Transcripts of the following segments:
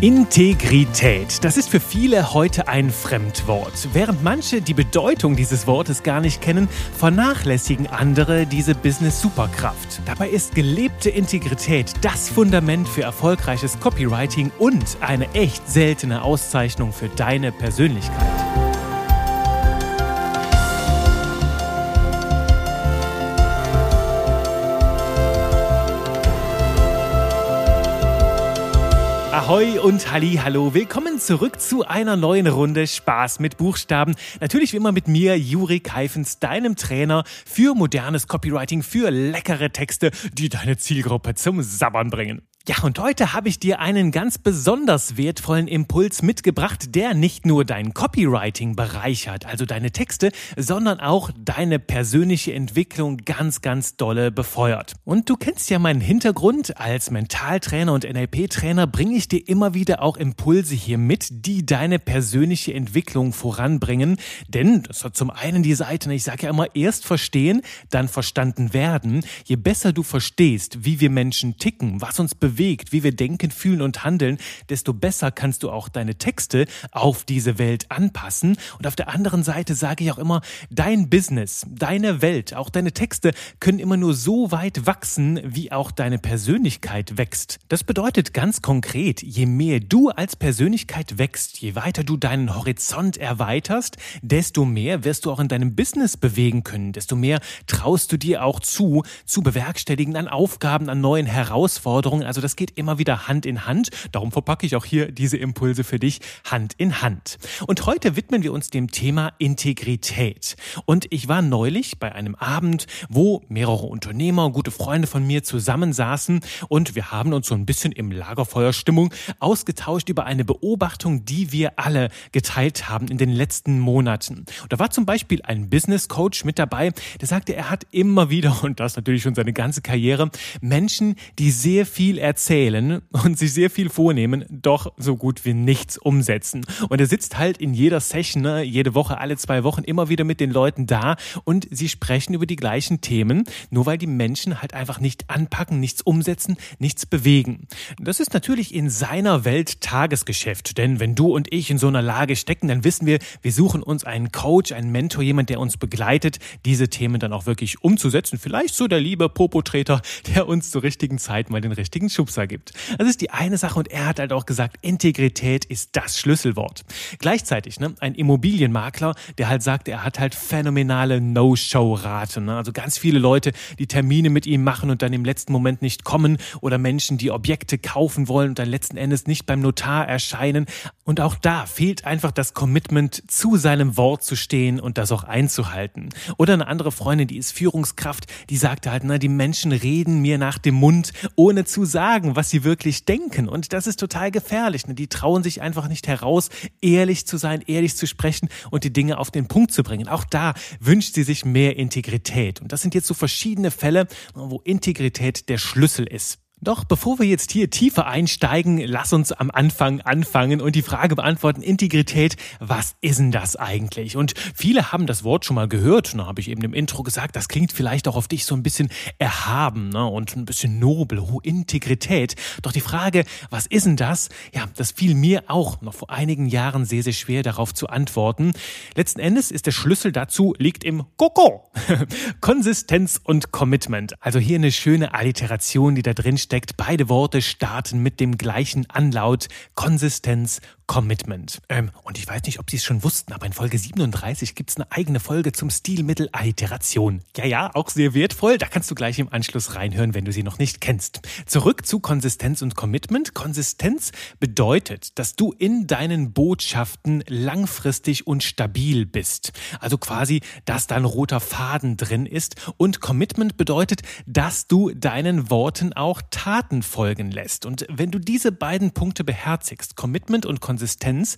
Integrität, das ist für viele heute ein Fremdwort. Während manche die Bedeutung dieses Wortes gar nicht kennen, vernachlässigen andere diese Business-Superkraft. Dabei ist gelebte Integrität das Fundament für erfolgreiches Copywriting und eine echt seltene Auszeichnung für deine Persönlichkeit. Ahoi und Halli, hallo. Willkommen zurück zu einer neuen Runde Spaß mit Buchstaben. Natürlich wie immer mit mir, Juri Keifens, deinem Trainer für modernes Copywriting, für leckere Texte, die deine Zielgruppe zum Sabbern bringen. Ja, und heute habe ich dir einen ganz besonders wertvollen Impuls mitgebracht, der nicht nur dein Copywriting bereichert, also deine Texte, sondern auch deine persönliche Entwicklung ganz, ganz dolle befeuert. Und du kennst ja meinen Hintergrund. Als Mentaltrainer und NLP-Trainer bringe ich dir immer wieder auch Impulse hier mit, die deine persönliche Entwicklung voranbringen. Denn das hat zum einen die Seite, ich sage ja immer, erst verstehen, dann verstanden werden. Je besser du verstehst, wie wir Menschen ticken, was uns bewegt, bewegt, wie wir denken, fühlen und handeln, desto besser kannst du auch deine Texte auf diese Welt anpassen. Und auf der anderen Seite sage ich auch immer, dein Business, deine Welt, auch deine Texte können immer nur so weit wachsen, wie auch deine Persönlichkeit wächst. Das bedeutet ganz konkret, je mehr du als Persönlichkeit wächst, je weiter du deinen Horizont erweiterst, desto mehr wirst du auch in deinem Business bewegen können, desto mehr traust du dir auch zu, zu bewerkstelligen an Aufgaben, an neuen Herausforderungen. Also also das geht immer wieder Hand in Hand. Darum verpacke ich auch hier diese Impulse für dich Hand in Hand. Und heute widmen wir uns dem Thema Integrität. Und ich war neulich bei einem Abend, wo mehrere Unternehmer, gute Freunde von mir zusammensaßen und wir haben uns so ein bisschen im Lagerfeuerstimmung ausgetauscht über eine Beobachtung, die wir alle geteilt haben in den letzten Monaten. Und da war zum Beispiel ein Business Coach mit dabei, der sagte, er hat immer wieder, und das natürlich schon seine ganze Karriere, Menschen, die sehr viel erzählen und sich sehr viel vornehmen, doch so gut wie nichts umsetzen. Und er sitzt halt in jeder Session, ne, jede Woche, alle zwei Wochen immer wieder mit den Leuten da und sie sprechen über die gleichen Themen, nur weil die Menschen halt einfach nicht anpacken, nichts umsetzen, nichts bewegen. Das ist natürlich in seiner Welt Tagesgeschäft, denn wenn du und ich in so einer Lage stecken, dann wissen wir, wir suchen uns einen Coach, einen Mentor, jemand, der uns begleitet, diese Themen dann auch wirklich umzusetzen. Vielleicht so der liebe Popotreter, der uns zur richtigen Zeit mal den richtigen Schubser gibt. Das ist die eine Sache und er hat halt auch gesagt, Integrität ist das Schlüsselwort. Gleichzeitig ne, ein Immobilienmakler, der halt sagt, er hat halt phänomenale No-Show-Raten. Ne? Also ganz viele Leute, die Termine mit ihm machen und dann im letzten Moment nicht kommen oder Menschen, die Objekte kaufen wollen und dann letzten Endes nicht beim Notar erscheinen. Und auch da fehlt einfach das Commitment, zu seinem Wort zu stehen und das auch einzuhalten. Oder eine andere Freundin, die ist Führungskraft, die sagte halt, na, die Menschen reden mir nach dem Mund, ohne zu sagen, sagen, was sie wirklich denken. Und das ist total gefährlich. Ne? Die trauen sich einfach nicht heraus, ehrlich zu sein, ehrlich zu sprechen und die Dinge auf den Punkt zu bringen. Auch da wünscht sie sich mehr Integrität. Und das sind jetzt so verschiedene Fälle, wo Integrität der Schlüssel ist. Doch bevor wir jetzt hier tiefer einsteigen, lass uns am Anfang anfangen und die Frage beantworten, Integrität, was ist denn das eigentlich? Und viele haben das Wort schon mal gehört, da habe ich eben im Intro gesagt, das klingt vielleicht auch auf dich so ein bisschen erhaben ne? und ein bisschen nobel, oh, Integrität. Doch die Frage, was ist denn das? Ja, das fiel mir auch noch vor einigen Jahren sehr, sehr schwer darauf zu antworten. Letzten Endes ist der Schlüssel dazu, liegt im Koko. Konsistenz und Commitment. Also hier eine schöne Alliteration, die da drin steht steckt. Beide Worte starten mit dem gleichen Anlaut Konsistenz Commitment. Ähm, und ich weiß nicht, ob Sie es schon wussten, aber in Folge 37 gibt es eine eigene Folge zum Stilmittel Alliteration. Ja, ja, auch sehr wertvoll. Da kannst du gleich im Anschluss reinhören, wenn du sie noch nicht kennst. Zurück zu Konsistenz und Commitment. Konsistenz bedeutet, dass du in deinen Botschaften langfristig und stabil bist. Also quasi, dass da ein roter Faden drin ist. Und Commitment bedeutet, dass du deinen Worten auch Taten folgen lässt. Und wenn du diese beiden Punkte beherzigst, Commitment und Konsistenz,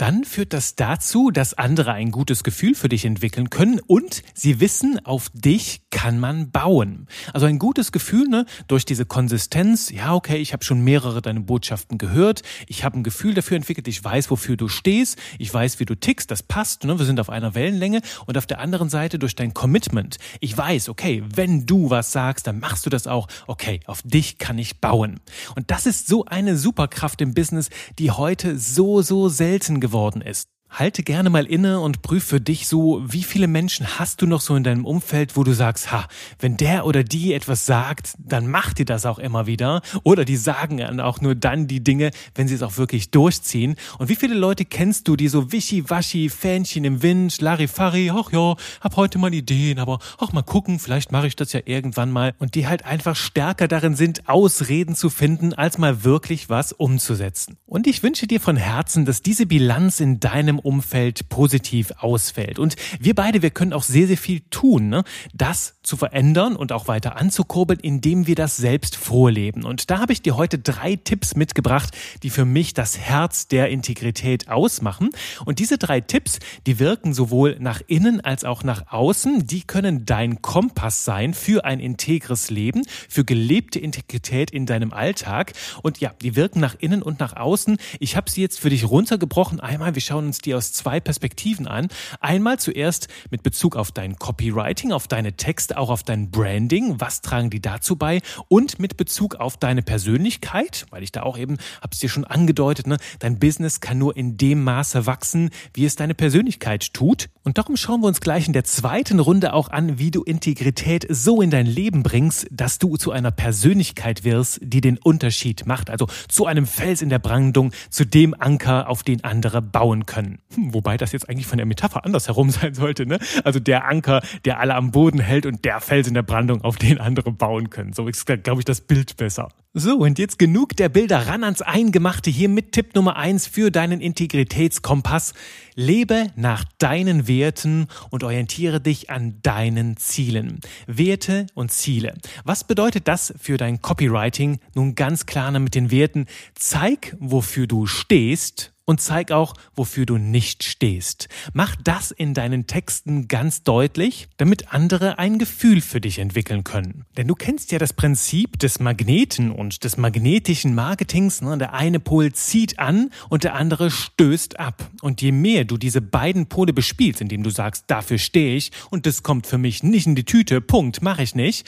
dann führt das dazu, dass andere ein gutes Gefühl für dich entwickeln können und sie wissen, auf dich kann man bauen. Also ein gutes Gefühl, ne, durch diese Konsistenz, ja, okay, ich habe schon mehrere deine Botschaften gehört, ich habe ein Gefühl dafür entwickelt, ich weiß, wofür du stehst, ich weiß, wie du tickst, das passt, ne, wir sind auf einer Wellenlänge und auf der anderen Seite durch dein Commitment. Ich weiß, okay, wenn du was sagst, dann machst du das auch. Okay, auf dich kann ich bauen. Und das ist so eine Superkraft im Business, die heute so, so selten geworden ist. Halte gerne mal inne und prüf für dich so, wie viele Menschen hast du noch so in deinem Umfeld, wo du sagst, ha, wenn der oder die etwas sagt, dann macht die das auch immer wieder. Oder die sagen dann auch nur dann die Dinge, wenn sie es auch wirklich durchziehen. Und wie viele Leute kennst du, die so wischiwaschi, Fähnchen im Wind, Larifari, ach ja, hab heute mal Ideen, aber ach mal gucken, vielleicht mache ich das ja irgendwann mal. Und die halt einfach stärker darin sind, Ausreden zu finden, als mal wirklich was umzusetzen. Und ich wünsche dir von Herzen, dass diese Bilanz in deinem Umfeld positiv ausfällt. Und wir beide, wir können auch sehr, sehr viel tun, ne? das zu verändern und auch weiter anzukurbeln, indem wir das selbst vorleben. Und da habe ich dir heute drei Tipps mitgebracht, die für mich das Herz der Integrität ausmachen. Und diese drei Tipps, die wirken sowohl nach innen als auch nach außen. Die können dein Kompass sein für ein integres Leben, für gelebte Integrität in deinem Alltag. Und ja, die wirken nach innen und nach außen. Ich habe sie jetzt für dich runtergebrochen. Einmal, wir schauen uns die aus zwei Perspektiven an. Einmal zuerst mit Bezug auf dein Copywriting, auf deine Texte, auch auf dein Branding. Was tragen die dazu bei? Und mit Bezug auf deine Persönlichkeit, weil ich da auch eben, hab's dir schon angedeutet, ne, dein Business kann nur in dem Maße wachsen, wie es deine Persönlichkeit tut. Und darum schauen wir uns gleich in der zweiten Runde auch an, wie du Integrität so in dein Leben bringst, dass du zu einer Persönlichkeit wirst, die den Unterschied macht. Also zu einem Fels in der Brandung, zu dem Anker, auf den andere bauen können. Hm, wobei das jetzt eigentlich von der Metapher andersherum sein sollte, ne? Also der Anker, der alle am Boden hält und der Fels in der Brandung, auf den andere bauen können. So ist, glaube ich, das Bild besser. So, und jetzt genug der Bilder ran ans Eingemachte hier mit Tipp Nummer eins für deinen Integritätskompass. Lebe nach deinen Werten und orientiere dich an deinen Zielen. Werte und Ziele. Was bedeutet das für dein Copywriting? Nun ganz klar mit den Werten. Zeig, wofür du stehst und zeig auch, wofür du nicht stehst. Mach das in deinen Texten ganz deutlich, damit andere ein Gefühl für dich entwickeln können. Denn du kennst ja das Prinzip des Magneten und des magnetischen Marketings. Ne? Der eine Pol zieht an und der andere stößt ab. Und je mehr du diese beiden Pole bespielst, indem du sagst, dafür stehe ich und das kommt für mich nicht in die Tüte, Punkt, mache ich nicht,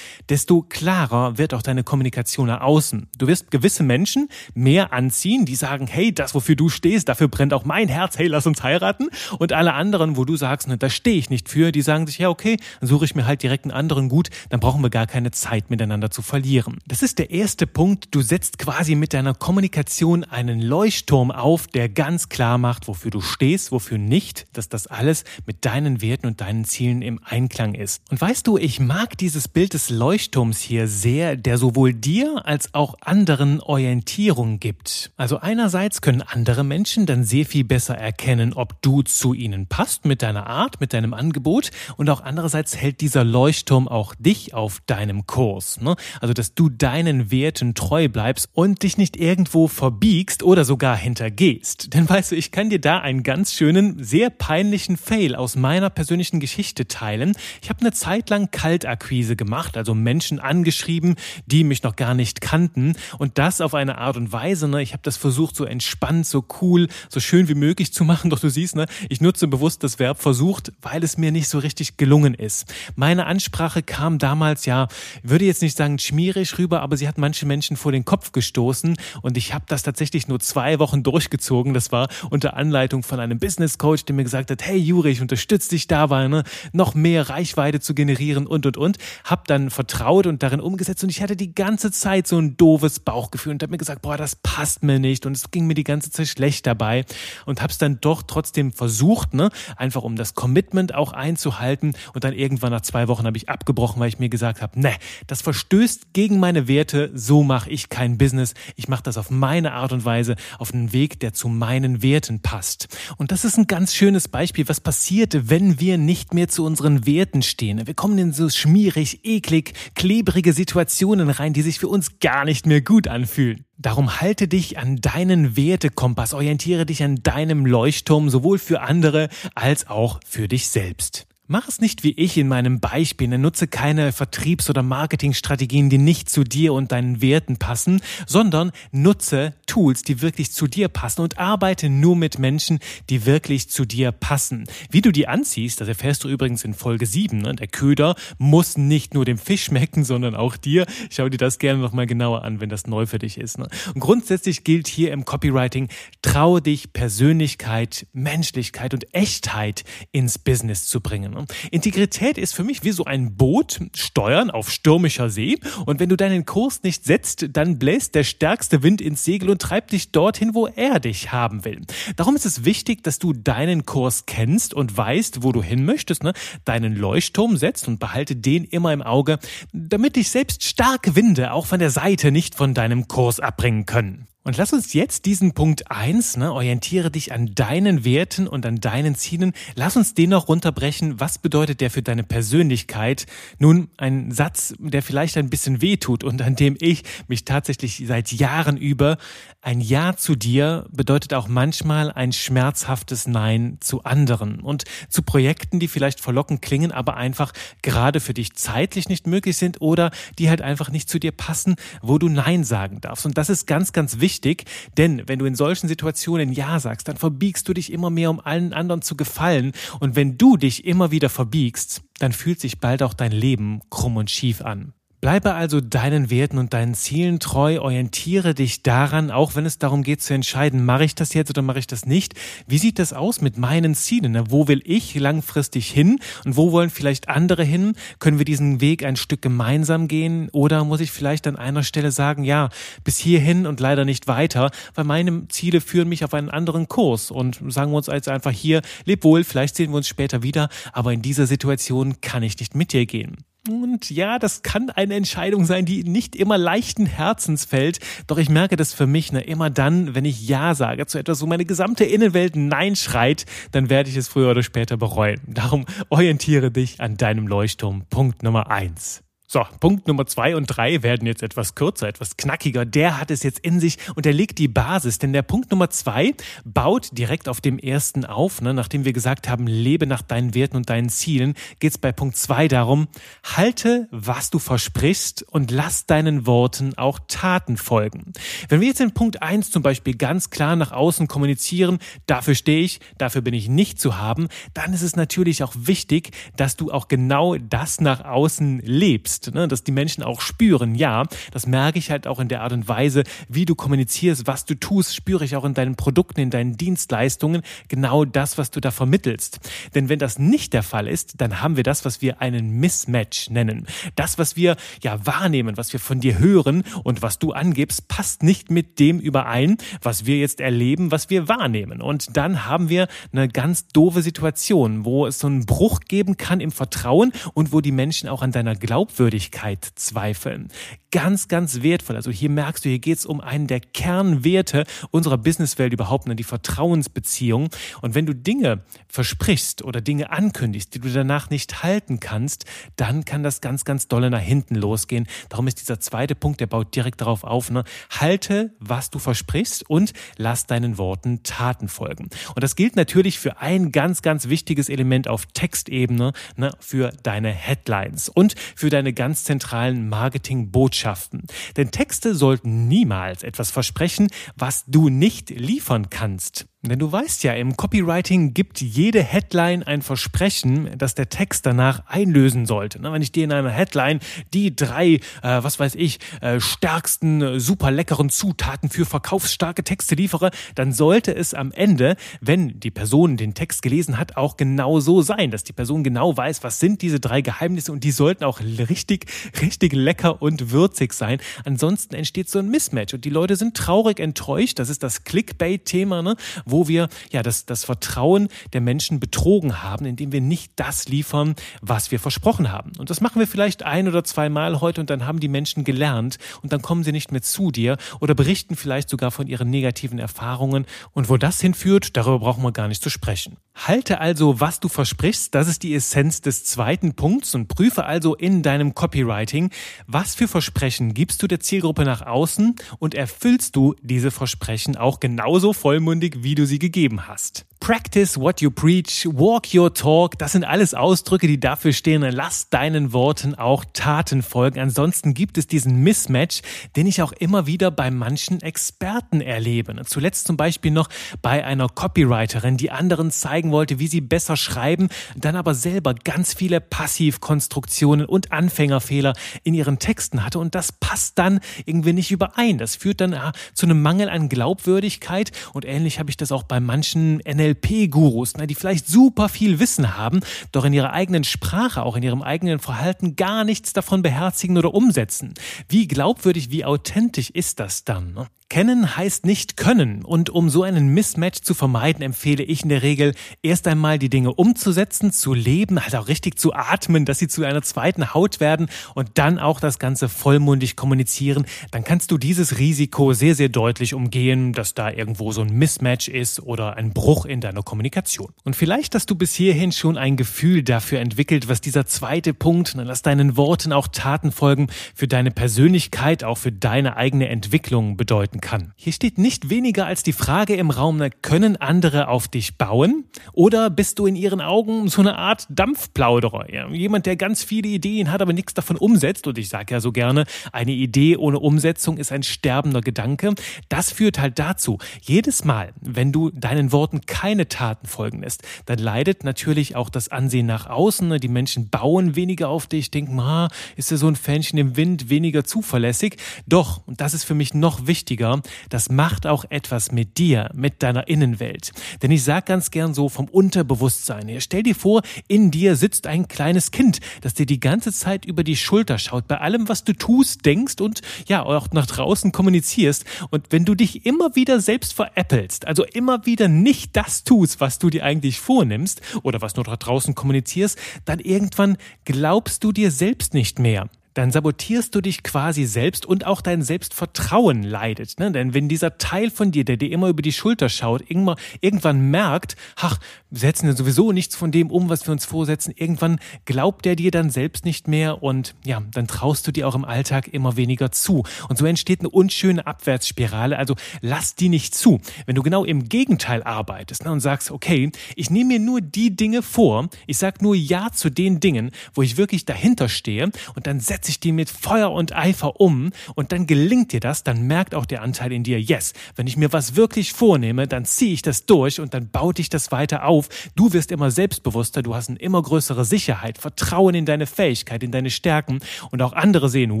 desto klarer wird auch deine Kommunikation nach außen. Du wirst gewisse Menschen mehr anziehen, die sagen, hey, das, wofür du stehst, stehst, dafür brennt auch mein Herz, hey, lass uns heiraten. Und alle anderen, wo du sagst, ne, da stehe ich nicht für, die sagen sich, ja, okay, dann suche ich mir halt direkt einen anderen gut, dann brauchen wir gar keine Zeit miteinander zu verlieren. Das ist der erste Punkt. Du setzt quasi mit deiner Kommunikation einen Leuchtturm auf, der ganz klar macht, wofür du stehst, wofür nicht, dass das alles mit deinen Werten und deinen Zielen im Einklang ist. Und weißt du, ich mag dieses Bild des Leuchtturms hier sehr, der sowohl dir als auch anderen Orientierung gibt. Also einerseits können andere Menschen dann sehr viel besser erkennen, ob du zu ihnen passt mit deiner Art, mit deinem Angebot und auch andererseits hält dieser Leuchtturm auch dich auf deinem Kurs. Ne? Also, dass du deinen Werten treu bleibst und dich nicht irgendwo verbiegst oder sogar hintergehst. Denn weißt du, ich kann dir da einen ganz schönen, sehr peinlichen Fail aus meiner persönlichen Geschichte teilen. Ich habe eine Zeit lang Kaltakquise gemacht, also Menschen angeschrieben, die mich noch gar nicht kannten und das auf eine Art und Weise. Ne? Ich habe das versucht so entspannt, so cool cool, so schön wie möglich zu machen. Doch du siehst, ne, ich nutze bewusst das Verb versucht, weil es mir nicht so richtig gelungen ist. Meine Ansprache kam damals ja, würde jetzt nicht sagen schmierig rüber, aber sie hat manche Menschen vor den Kopf gestoßen und ich habe das tatsächlich nur zwei Wochen durchgezogen. Das war unter Anleitung von einem Business Coach, der mir gesagt hat, hey Juri, ich unterstütze dich dabei, ne, noch mehr Reichweite zu generieren und und und. Hab dann vertraut und darin umgesetzt und ich hatte die ganze Zeit so ein doofes Bauchgefühl und habe mir gesagt, boah, das passt mir nicht und es ging mir die ganze Zeit schlecht nicht dabei und habe es dann doch trotzdem versucht, ne, einfach um das Commitment auch einzuhalten und dann irgendwann nach zwei Wochen habe ich abgebrochen, weil ich mir gesagt habe, ne, das verstößt gegen meine Werte, so mache ich kein Business, ich mache das auf meine Art und Weise, auf einen Weg, der zu meinen Werten passt. Und das ist ein ganz schönes Beispiel, was passiert, wenn wir nicht mehr zu unseren Werten stehen. Wir kommen in so schmierig, eklig, klebrige Situationen rein, die sich für uns gar nicht mehr gut anfühlen. Darum halte dich an deinen Wertekompass, orientiere dich an deinem Leuchtturm, sowohl für andere als auch für dich selbst. Mach es nicht wie ich in meinem Beispiel. Nutze keine Vertriebs- oder Marketingstrategien, die nicht zu dir und deinen Werten passen, sondern nutze Tools, die wirklich zu dir passen und arbeite nur mit Menschen, die wirklich zu dir passen. Wie du die anziehst, das erfährst du übrigens in Folge 7. Ne? Der Köder muss nicht nur dem Fisch schmecken, sondern auch dir. Schau dir das gerne nochmal genauer an, wenn das neu für dich ist. Ne? Und grundsätzlich gilt hier im Copywriting, traue dich Persönlichkeit, Menschlichkeit und Echtheit ins Business zu bringen. Integrität ist für mich wie so ein Boot, steuern auf stürmischer See. Und wenn du deinen Kurs nicht setzt, dann bläst der stärkste Wind ins Segel und treibt dich dorthin, wo er dich haben will. Darum ist es wichtig, dass du deinen Kurs kennst und weißt, wo du hin möchtest, ne? deinen Leuchtturm setzt und behalte den immer im Auge, damit dich selbst starke Winde auch von der Seite nicht von deinem Kurs abbringen können. Und lass uns jetzt diesen Punkt eins, ne, orientiere dich an deinen Werten und an deinen Zielen. Lass uns den noch runterbrechen. Was bedeutet der für deine Persönlichkeit? Nun, ein Satz, der vielleicht ein bisschen wehtut und an dem ich mich tatsächlich seit Jahren über. Ein Ja zu dir bedeutet auch manchmal ein schmerzhaftes Nein zu anderen und zu Projekten, die vielleicht verlockend klingen, aber einfach gerade für dich zeitlich nicht möglich sind oder die halt einfach nicht zu dir passen, wo du Nein sagen darfst. Und das ist ganz, ganz wichtig wichtig, denn wenn du in solchen Situationen Ja sagst, dann verbiegst du dich immer mehr, um allen anderen zu gefallen. Und wenn du dich immer wieder verbiegst, dann fühlt sich bald auch dein Leben krumm und schief an. Bleibe also deinen Werten und deinen Zielen treu, orientiere dich daran, auch wenn es darum geht zu entscheiden, mache ich das jetzt oder mache ich das nicht. Wie sieht das aus mit meinen Zielen? Wo will ich langfristig hin und wo wollen vielleicht andere hin? Können wir diesen Weg ein Stück gemeinsam gehen oder muss ich vielleicht an einer Stelle sagen, ja, bis hierhin und leider nicht weiter, weil meine Ziele führen mich auf einen anderen Kurs und sagen wir uns als einfach hier, leb wohl, vielleicht sehen wir uns später wieder, aber in dieser Situation kann ich nicht mit dir gehen. Und ja, das kann eine Entscheidung sein, die nicht immer leichten Herzens fällt. Doch ich merke das für mich, ne, immer dann, wenn ich Ja sage zu etwas, wo meine gesamte Innenwelt Nein schreit, dann werde ich es früher oder später bereuen. Darum orientiere dich an deinem Leuchtturm. Punkt Nummer eins. So, Punkt Nummer zwei und drei werden jetzt etwas kürzer, etwas knackiger. Der hat es jetzt in sich und er legt die Basis. Denn der Punkt Nummer zwei baut direkt auf dem ersten auf. Ne? Nachdem wir gesagt haben, lebe nach deinen Werten und deinen Zielen, geht es bei Punkt zwei darum, halte, was du versprichst und lass deinen Worten auch Taten folgen. Wenn wir jetzt in Punkt eins zum Beispiel ganz klar nach außen kommunizieren, dafür stehe ich, dafür bin ich nicht zu haben, dann ist es natürlich auch wichtig, dass du auch genau das nach außen lebst bist, ne? dass die Menschen auch spüren, ja, das merke ich halt auch in der Art und Weise, wie du kommunizierst, was du tust, spüre ich auch in deinen Produkten, in deinen Dienstleistungen, genau das, was du da vermittelst. Denn wenn das nicht der Fall ist, dann haben wir das, was wir einen Mismatch nennen. Das, was wir ja wahrnehmen, was wir von dir hören und was du angibst, passt nicht mit dem überein, was wir jetzt erleben, was wir wahrnehmen. Und dann haben wir eine ganz doofe Situation, wo es so einen Bruch geben kann im Vertrauen und wo die Menschen auch an deiner Glaubwürdigkeit Glaubwürdigkeit zweifeln. Ganz, ganz wertvoll. Also hier merkst du, hier geht es um einen der Kernwerte unserer Businesswelt überhaupt, ne, die Vertrauensbeziehung. Und wenn du Dinge versprichst oder Dinge ankündigst, die du danach nicht halten kannst, dann kann das ganz, ganz dolle nach hinten losgehen. Darum ist dieser zweite Punkt, der baut direkt darauf auf. Ne? Halte, was du versprichst und lass deinen Worten Taten folgen. Und das gilt natürlich für ein ganz, ganz wichtiges Element auf Textebene, ne, für deine Headlines und für deine ganz zentralen Marketingbotschaften. Denn Texte sollten niemals etwas versprechen, was du nicht liefern kannst. Denn du weißt ja, im Copywriting gibt jede Headline ein Versprechen, das der Text danach einlösen sollte. Wenn ich dir in einer Headline die drei, äh, was weiß ich, äh, stärksten, super leckeren Zutaten für verkaufsstarke Texte liefere, dann sollte es am Ende, wenn die Person den Text gelesen hat, auch genau so sein, dass die Person genau weiß, was sind diese drei Geheimnisse und die sollten auch richtig, richtig lecker und würzig sein. Ansonsten entsteht so ein Mismatch und die Leute sind traurig enttäuscht. Das ist das Clickbait-Thema, ne? Wo wir ja das, das Vertrauen der Menschen betrogen haben, indem wir nicht das liefern, was wir versprochen haben. Und das machen wir vielleicht ein oder zweimal heute und dann haben die Menschen gelernt und dann kommen sie nicht mehr zu dir oder berichten vielleicht sogar von ihren negativen Erfahrungen. Und wo das hinführt, darüber brauchen wir gar nicht zu sprechen. Halte also, was du versprichst, das ist die Essenz des zweiten Punkts und prüfe also in deinem Copywriting, was für Versprechen gibst du der Zielgruppe nach außen und erfüllst du diese Versprechen auch genauso vollmundig, wie du sie gegeben hast. Practice what you preach, walk your talk, das sind alles Ausdrücke, die dafür stehen, lass deinen Worten auch Taten folgen. Ansonsten gibt es diesen Mismatch, den ich auch immer wieder bei manchen Experten erlebe. Zuletzt zum Beispiel noch bei einer Copywriterin, die anderen zeigen wollte, wie sie besser schreiben, dann aber selber ganz viele Passivkonstruktionen und Anfängerfehler in ihren Texten hatte und das passt dann irgendwie nicht überein. Das führt dann zu einem Mangel an Glaubwürdigkeit und ähnlich habe ich das auch bei manchen NLP NLP-Gurus, ne, die vielleicht super viel Wissen haben, doch in ihrer eigenen Sprache, auch in ihrem eigenen Verhalten gar nichts davon beherzigen oder umsetzen. Wie glaubwürdig, wie authentisch ist das dann? Ne? Kennen heißt nicht können. Und um so einen Mismatch zu vermeiden, empfehle ich in der Regel erst einmal die Dinge umzusetzen, zu leben, halt auch richtig zu atmen, dass sie zu einer zweiten Haut werden und dann auch das Ganze vollmundig kommunizieren. Dann kannst du dieses Risiko sehr, sehr deutlich umgehen, dass da irgendwo so ein Mismatch ist oder ein Bruch in deiner Kommunikation. Und vielleicht hast du bis hierhin schon ein Gefühl dafür entwickelt, was dieser zweite Punkt, lass deinen Worten auch Taten folgen, für deine Persönlichkeit, auch für deine eigene Entwicklung bedeuten kann. Hier steht nicht weniger als die Frage im Raum, können andere auf dich bauen? Oder bist du in ihren Augen so eine Art Dampfplauderer? Ja, jemand, der ganz viele Ideen hat, aber nichts davon umsetzt. Und ich sage ja so gerne, eine Idee ohne Umsetzung ist ein sterbender Gedanke. Das führt halt dazu, jedes Mal, wenn du deinen Worten keine Taten folgen lässt, dann leidet natürlich auch das Ansehen nach außen. Die Menschen bauen weniger auf dich, denken, ah, ist er so ein Fähnchen im Wind, weniger zuverlässig. Doch, und das ist für mich noch wichtiger, das macht auch etwas mit dir, mit deiner Innenwelt. Denn ich sage ganz gern so vom Unterbewusstsein her. Stell dir vor, in dir sitzt ein kleines Kind, das dir die ganze Zeit über die Schulter schaut, bei allem, was du tust, denkst und ja, auch nach draußen kommunizierst. Und wenn du dich immer wieder selbst veräppelst, also immer wieder nicht das tust, was du dir eigentlich vornimmst oder was du nach draußen kommunizierst, dann irgendwann glaubst du dir selbst nicht mehr dann sabotierst du dich quasi selbst und auch dein Selbstvertrauen leidet. Ne? Denn wenn dieser Teil von dir, der dir immer über die Schulter schaut, irgendwann, merkt, ach, wir setzen ja sowieso nichts von dem um, was wir uns vorsetzen, irgendwann glaubt er dir dann selbst nicht mehr und ja, dann traust du dir auch im Alltag immer weniger zu. Und so entsteht eine unschöne Abwärtsspirale. Also lass die nicht zu. Wenn du genau im Gegenteil arbeitest ne, und sagst, okay, ich nehme mir nur die Dinge vor, ich sag nur Ja zu den Dingen, wo ich wirklich dahinter stehe und dann setze setze ich die mit Feuer und Eifer um und dann gelingt dir das, dann merkt auch der Anteil in dir, yes, wenn ich mir was wirklich vornehme, dann ziehe ich das durch und dann baut dich das weiter auf. Du wirst immer selbstbewusster, du hast eine immer größere Sicherheit, Vertrauen in deine Fähigkeit, in deine Stärken und auch andere sehen,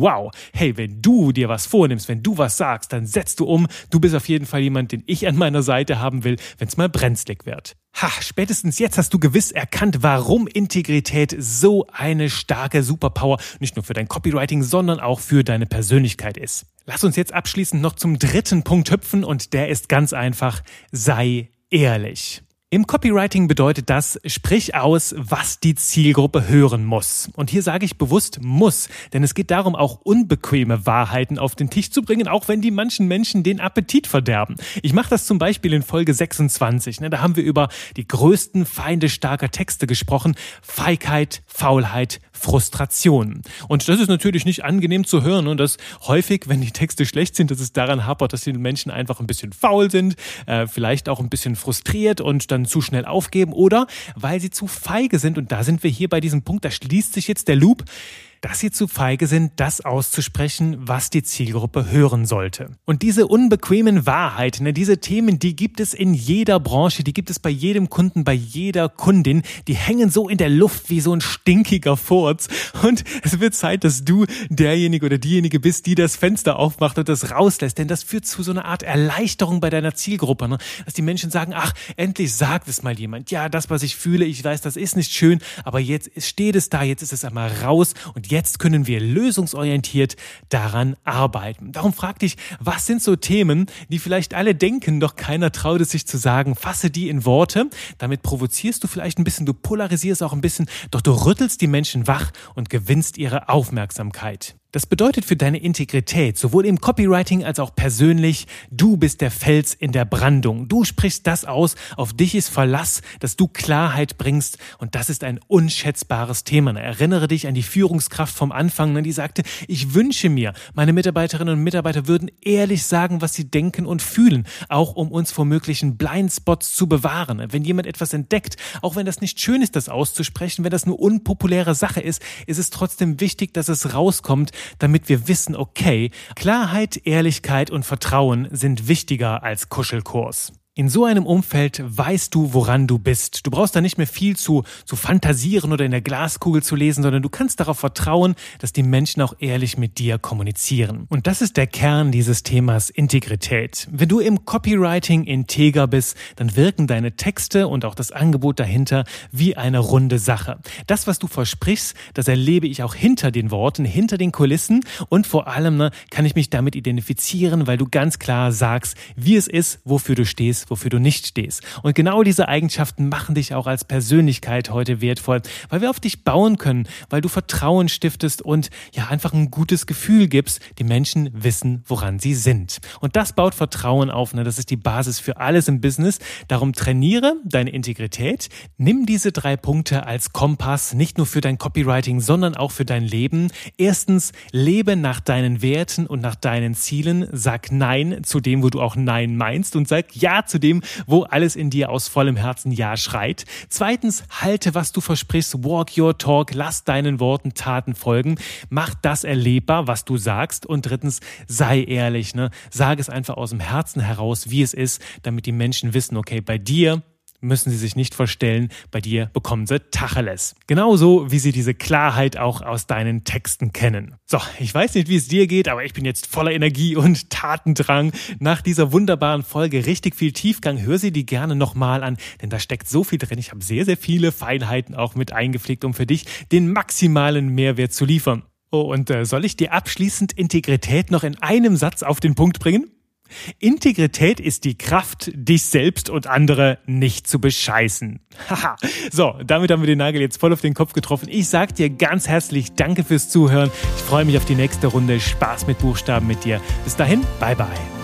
wow, hey, wenn du dir was vornimmst, wenn du was sagst, dann setzt du um. Du bist auf jeden Fall jemand, den ich an meiner Seite haben will, wenn es mal brenzlig wird. Ha, spätestens jetzt hast du gewiss erkannt, warum Integrität so eine starke Superpower nicht nur für dein Copywriting, sondern auch für deine Persönlichkeit ist. Lass uns jetzt abschließend noch zum dritten Punkt hüpfen und der ist ganz einfach, sei ehrlich. Im Copywriting bedeutet das, sprich aus, was die Zielgruppe hören muss. Und hier sage ich bewusst muss, denn es geht darum, auch unbequeme Wahrheiten auf den Tisch zu bringen, auch wenn die manchen Menschen den Appetit verderben. Ich mache das zum Beispiel in Folge 26. Ne? Da haben wir über die größten Feinde starker Texte gesprochen. Feigheit, Faulheit, Frustration. Und das ist natürlich nicht angenehm zu hören und das häufig, wenn die Texte schlecht sind, dass es daran hapert, dass die Menschen einfach ein bisschen faul sind, äh, vielleicht auch ein bisschen frustriert und dann dann zu schnell aufgeben oder weil sie zu feige sind. Und da sind wir hier bei diesem Punkt, da schließt sich jetzt der Loop dass sie zu feige sind, das auszusprechen, was die Zielgruppe hören sollte. Und diese unbequemen Wahrheiten, ne, diese Themen, die gibt es in jeder Branche, die gibt es bei jedem Kunden, bei jeder Kundin, die hängen so in der Luft wie so ein stinkiger Furz. Und es wird Zeit, dass du derjenige oder diejenige bist, die das Fenster aufmacht und das rauslässt, denn das führt zu so einer Art Erleichterung bei deiner Zielgruppe, ne? dass die Menschen sagen, ach, endlich sagt es mal jemand. Ja, das, was ich fühle, ich weiß, das ist nicht schön, aber jetzt steht es da, jetzt ist es einmal raus und jetzt können wir lösungsorientiert daran arbeiten. Darum frag dich, was sind so Themen, die vielleicht alle denken, doch keiner traut es sich zu sagen. Fasse die in Worte. Damit provozierst du vielleicht ein bisschen, du polarisierst auch ein bisschen, doch du rüttelst die Menschen wach und gewinnst ihre Aufmerksamkeit. Das bedeutet für deine Integrität, sowohl im Copywriting als auch persönlich, du bist der Fels in der Brandung. Du sprichst das aus, auf dich ist Verlass, dass du Klarheit bringst und das ist ein unschätzbares Thema. Erinnere dich an die Führungskraft vom Anfang, die sagte, ich wünsche mir, meine Mitarbeiterinnen und Mitarbeiter würden ehrlich sagen, was sie denken und fühlen, auch um uns vor möglichen Blindspots zu bewahren. Wenn jemand etwas entdeckt, auch wenn das nicht schön ist, das auszusprechen, wenn das eine unpopuläre Sache ist, ist es trotzdem wichtig, dass es rauskommt, damit wir wissen, okay, Klarheit, Ehrlichkeit und Vertrauen sind wichtiger als Kuschelkurs. In so einem Umfeld weißt du, woran du bist. Du brauchst da nicht mehr viel zu, zu fantasieren oder in der Glaskugel zu lesen, sondern du kannst darauf vertrauen, dass die Menschen auch ehrlich mit dir kommunizieren. Und das ist der Kern dieses Themas Integrität. Wenn du im Copywriting integer bist, dann wirken deine Texte und auch das Angebot dahinter wie eine runde Sache. Das, was du versprichst, das erlebe ich auch hinter den Worten, hinter den Kulissen und vor allem ne, kann ich mich damit identifizieren, weil du ganz klar sagst, wie es ist, wofür du stehst stehst, wofür du nicht stehst. Und genau diese Eigenschaften machen dich auch als Persönlichkeit heute wertvoll, weil wir auf dich bauen können, weil du Vertrauen stiftest und ja einfach ein gutes Gefühl gibst. Die Menschen wissen, woran sie sind. Und das baut Vertrauen auf. Ne? Das ist die Basis für alles im Business. Darum trainiere deine Integrität. Nimm diese drei Punkte als Kompass, nicht nur für dein Copywriting, sondern auch für dein Leben. Erstens, lebe nach deinen Werten und nach deinen Zielen. Sag Nein zu dem, wo du auch Nein meinst und sag Ja zu dem, wo alles in dir aus vollem Herzen Ja schreit. Zweitens, halte, was du versprichst, walk your talk, lass deinen Worten Taten folgen, mach das erlebbar, was du sagst. Und drittens, sei ehrlich, ne? Sag es einfach aus dem Herzen heraus, wie es ist, damit die Menschen wissen, okay, bei dir müssen sie sich nicht verstellen, bei dir bekommen sie Tacheles. Genauso wie sie diese Klarheit auch aus deinen Texten kennen. So, ich weiß nicht, wie es dir geht, aber ich bin jetzt voller Energie und Tatendrang. Nach dieser wunderbaren Folge richtig viel Tiefgang, hör sie die gerne nochmal an, denn da steckt so viel drin. Ich habe sehr, sehr viele Feinheiten auch mit eingepflegt, um für dich den maximalen Mehrwert zu liefern. Oh, und äh, soll ich dir abschließend Integrität noch in einem Satz auf den Punkt bringen? Integrität ist die Kraft, dich selbst und andere nicht zu bescheißen. Haha. so, damit haben wir den Nagel jetzt voll auf den Kopf getroffen. Ich sag dir ganz herzlich Danke fürs Zuhören. Ich freue mich auf die nächste Runde Spaß mit Buchstaben mit dir. Bis dahin, bye bye.